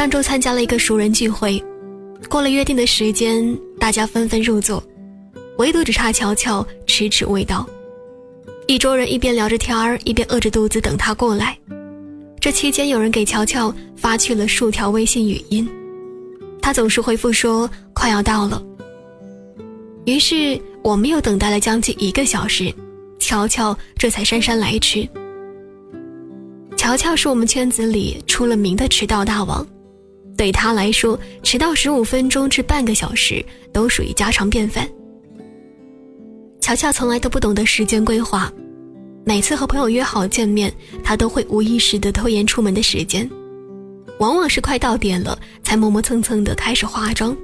上周参加了一个熟人聚会，过了约定的时间，大家纷纷入座，唯独只差乔乔迟迟未到。一桌人一边聊着天儿，一边饿着肚子等他过来。这期间，有人给乔乔发去了数条微信语音，他总是回复说快要到了。于是我们又等待了将近一个小时，乔乔这才姗姗来迟。乔乔是我们圈子里出了名的迟到大王，对他来说，迟到十五分钟至半个小时都属于家常便饭。乔乔从来都不懂得时间规划。每次和朋友约好见面，他都会无意识地拖延出门的时间，往往是快到点了才磨磨蹭蹭地开始化妆，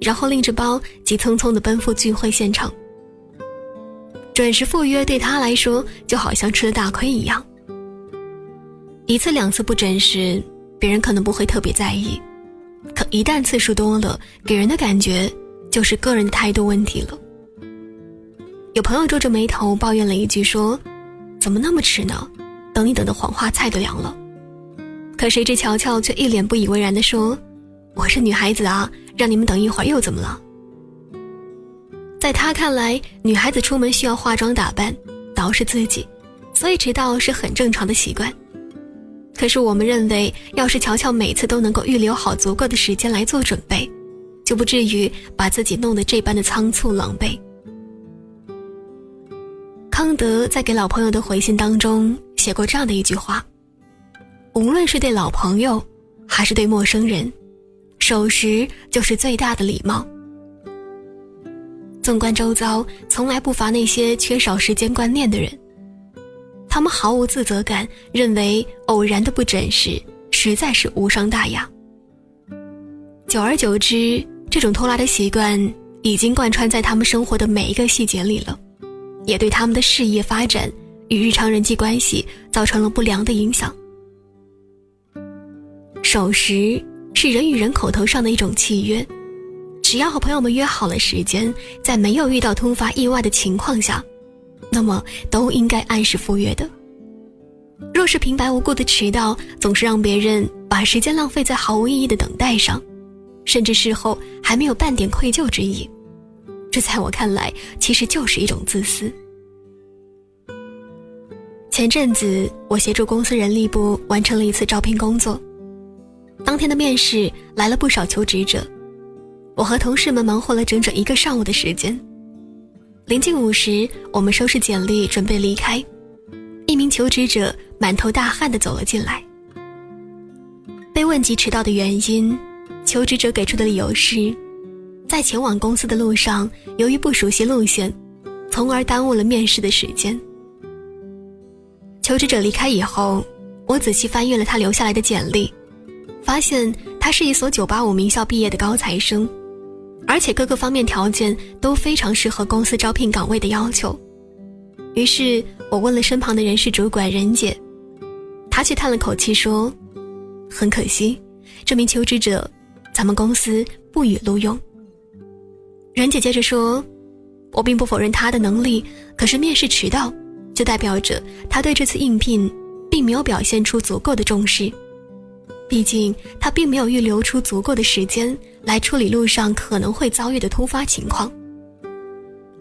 然后拎着包急匆匆地奔赴聚会现场。准时赴约对他来说就好像吃了大亏一样。一次两次不准时，别人可能不会特别在意，可一旦次数多了，给人的感觉就是个人态度问题了。有朋友皱着眉头抱怨了一句说。怎么那么迟呢？等你等的黄花菜都凉了。可谁知乔乔却一脸不以为然地说：“我是女孩子啊，让你们等一会儿又怎么了？”在他看来，女孩子出门需要化妆打扮，捯饬自己，所以迟到是很正常的习惯。可是我们认为，要是乔乔每次都能够预留好足够的时间来做准备，就不至于把自己弄得这般的仓促狼狈。康德在给老朋友的回信当中写过这样的一句话：“无论是对老朋友，还是对陌生人，守时就是最大的礼貌。”纵观周遭，从来不乏那些缺少时间观念的人，他们毫无自责感，认为偶然的不准时实在是无伤大雅。久而久之，这种拖拉的习惯已经贯穿在他们生活的每一个细节里了。也对他们的事业发展与日常人际关系造成了不良的影响。守时是人与人口头上的一种契约，只要和朋友们约好了时间，在没有遇到突发意外的情况下，那么都应该按时赴约的。若是平白无故的迟到，总是让别人把时间浪费在毫无意义的等待上，甚至事后还没有半点愧疚之意。这在我看来，其实就是一种自私。前阵子，我协助公司人力部完成了一次招聘工作。当天的面试来了不少求职者，我和同事们忙活了整整一个上午的时间。临近午时，我们收拾简历准备离开，一名求职者满头大汗地走了进来。被问及迟到的原因，求职者给出的理由是。在前往公司的路上，由于不熟悉路线，从而耽误了面试的时间。求职者离开以后，我仔细翻阅了他留下来的简历，发现他是一所985名校毕业的高材生，而且各个方面条件都非常适合公司招聘岗位的要求。于是我问了身旁的人事主管任姐，她却叹了口气说：“很可惜，这名求职者，咱们公司不予录用。”任姐接着说：“我并不否认他的能力，可是面试迟到，就代表着他对这次应聘并没有表现出足够的重视。毕竟他并没有预留出足够的时间来处理路上可能会遭遇的突发情况。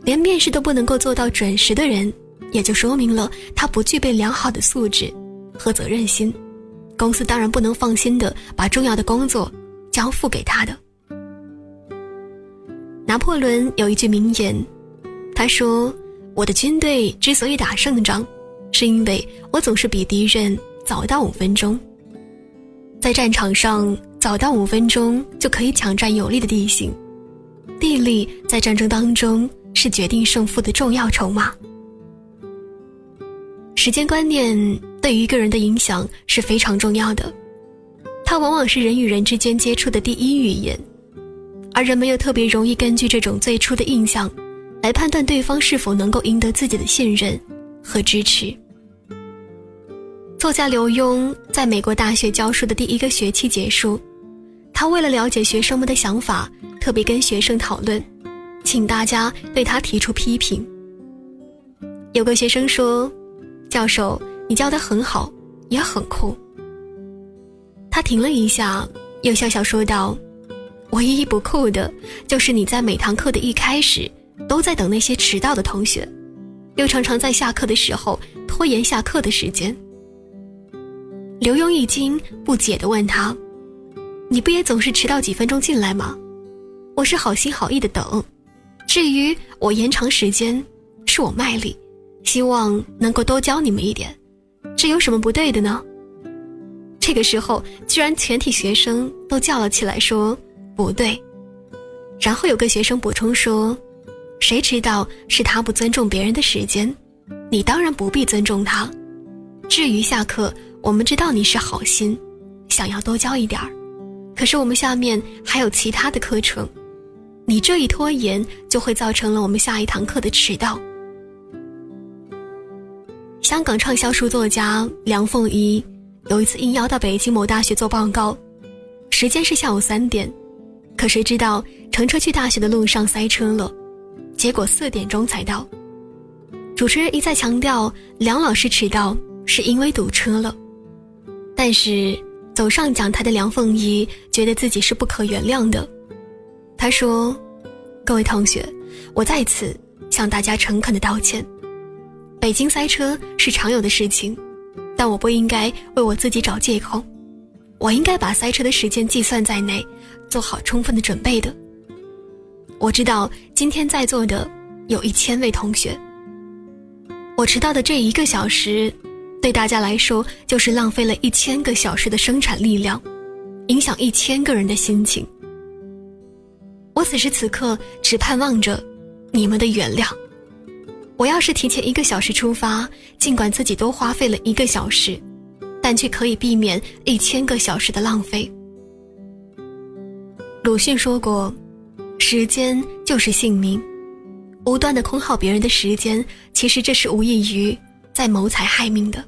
连面试都不能够做到准时的人，也就说明了他不具备良好的素质和责任心。公司当然不能放心的把重要的工作交付给他的。”拿破仑有一句名言，他说：“我的军队之所以打胜仗，是因为我总是比敌人早到五分钟。在战场上，早到五分钟就可以抢占有利的地形，地利在战争当中是决定胜负的重要筹码。时间观念对于一个人的影响是非常重要的，它往往是人与人之间接触的第一语言。”而人们又特别容易根据这种最初的印象，来判断对方是否能够赢得自己的信任和支持。作家刘墉在美国大学教书的第一个学期结束，他为了了解学生们的想法，特别跟学生讨论，请大家对他提出批评。有个学生说：“教授，你教得很好，也很酷。”他停了一下，又笑笑说道：“唯一不酷的，就是你在每堂课的一开始，都在等那些迟到的同学，又常常在下课的时候拖延下课的时间。”刘墉一惊，不解地问他：“你不也总是迟到几分钟进来吗？我是好心好意的等，至于我延长时间，是我卖力，希望能够多教你们一点，这有什么不对的呢？”这个时候，居然全体学生都叫了起来，说：“不对。”然后有个学生补充说：“谁知道是他不尊重别人的时间？你当然不必尊重他。至于下课。”我们知道你是好心，想要多教一点儿，可是我们下面还有其他的课程，你这一拖延就会造成了我们下一堂课的迟到。香港畅销书作家梁凤仪有一次应邀到北京某大学做报告，时间是下午三点，可谁知道乘车去大学的路上塞车了，结果四点钟才到。主持人一再强调梁老师迟到是因为堵车了。但是，走上讲台的梁凤仪觉得自己是不可原谅的。他说：“各位同学，我在此向大家诚恳的道歉。北京塞车是常有的事情，但我不应该为我自己找借口。我应该把塞车的时间计算在内，做好充分的准备的。我知道今天在座的有一千位同学，我迟到的这一个小时。”对大家来说，就是浪费了一千个小时的生产力量，影响一千个人的心情。我此时此刻只盼望着你们的原谅。我要是提前一个小时出发，尽管自己多花费了一个小时，但却可以避免一千个小时的浪费。鲁迅说过：“时间就是性命。”无端的空耗别人的时间，其实这是无异于。在谋财害命的，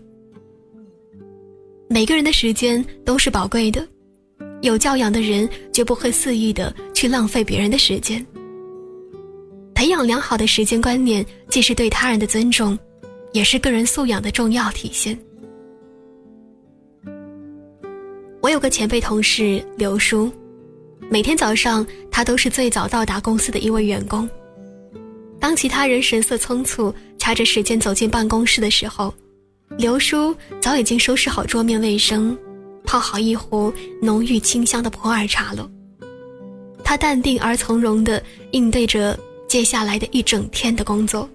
每个人的时间都是宝贵的，有教养的人绝不会肆意的去浪费别人的时间。培养良好的时间观念，既是对他人的尊重，也是个人素养的重要体现。我有个前辈同事刘叔，每天早上他都是最早到达公司的一位员工。当其他人神色匆促。掐着时间走进办公室的时候，刘叔早已经收拾好桌面卫生，泡好一壶浓郁清香的普洱茶了。他淡定而从容地应对着接下来的一整天的工作。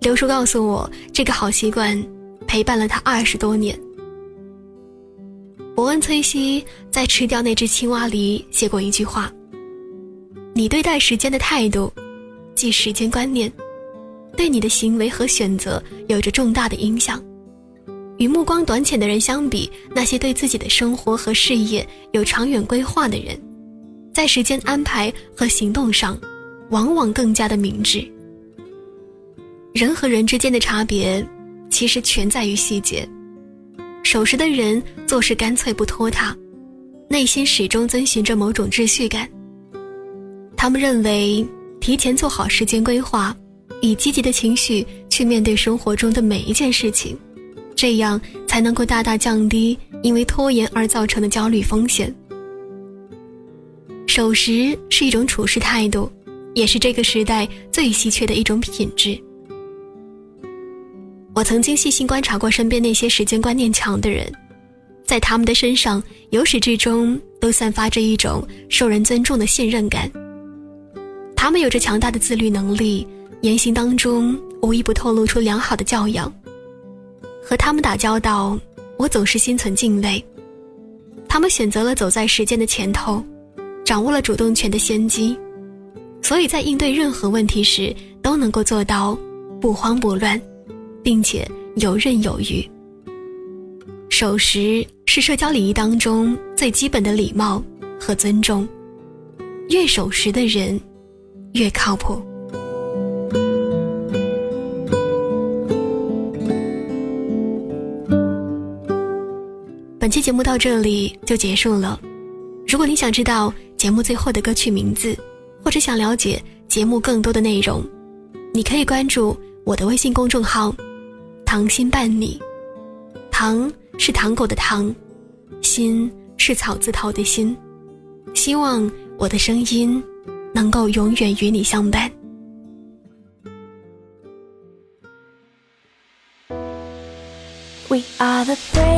刘叔告诉我，这个好习惯陪伴了他二十多年。伯恩·崔西在《吃掉那只青蛙》里写过一句话：“你对待时间的态度，即时间观念。”对你的行为和选择有着重大的影响。与目光短浅的人相比，那些对自己的生活和事业有长远规划的人，在时间安排和行动上，往往更加的明智。人和人之间的差别，其实全在于细节。守时的人做事干脆不拖沓，内心始终遵循着某种秩序感。他们认为，提前做好时间规划。以积极的情绪去面对生活中的每一件事情，这样才能够大大降低因为拖延而造成的焦虑风险。守时是一种处事态度，也是这个时代最稀缺的一种品质。我曾经细心观察过身边那些时间观念强的人，在他们的身上由始至终都散发着一种受人尊重的信任感。他们有着强大的自律能力。言行当中无一不透露出良好的教养。和他们打交道，我总是心存敬畏。他们选择了走在时间的前头，掌握了主动权的先机，所以在应对任何问题时都能够做到不慌不乱，并且游刃有余。守时是社交礼仪当中最基本的礼貌和尊重，越守时的人越靠谱。本期节目到这里就结束了。如果你想知道节目最后的歌曲名字，或者想了解节目更多的内容，你可以关注我的微信公众号“糖心伴你”。糖是糖果的糖，心是草字头的心。希望我的声音能够永远与你相伴。We are the brave,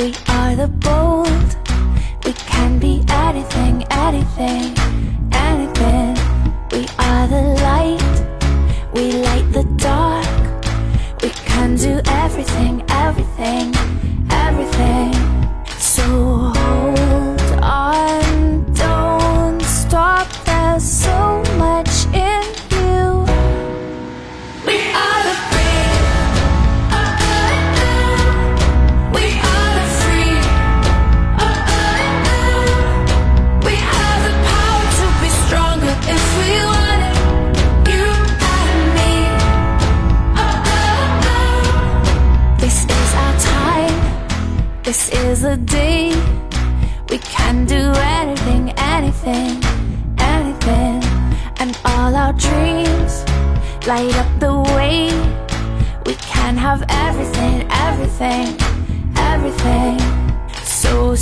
we are the bold. We can be anything, anything, anything. We are the light, we light the dark. We can do everything, everything, everything. Day. We can do anything, anything, anything. And all our dreams light up the way. We can have everything, everything, everything. So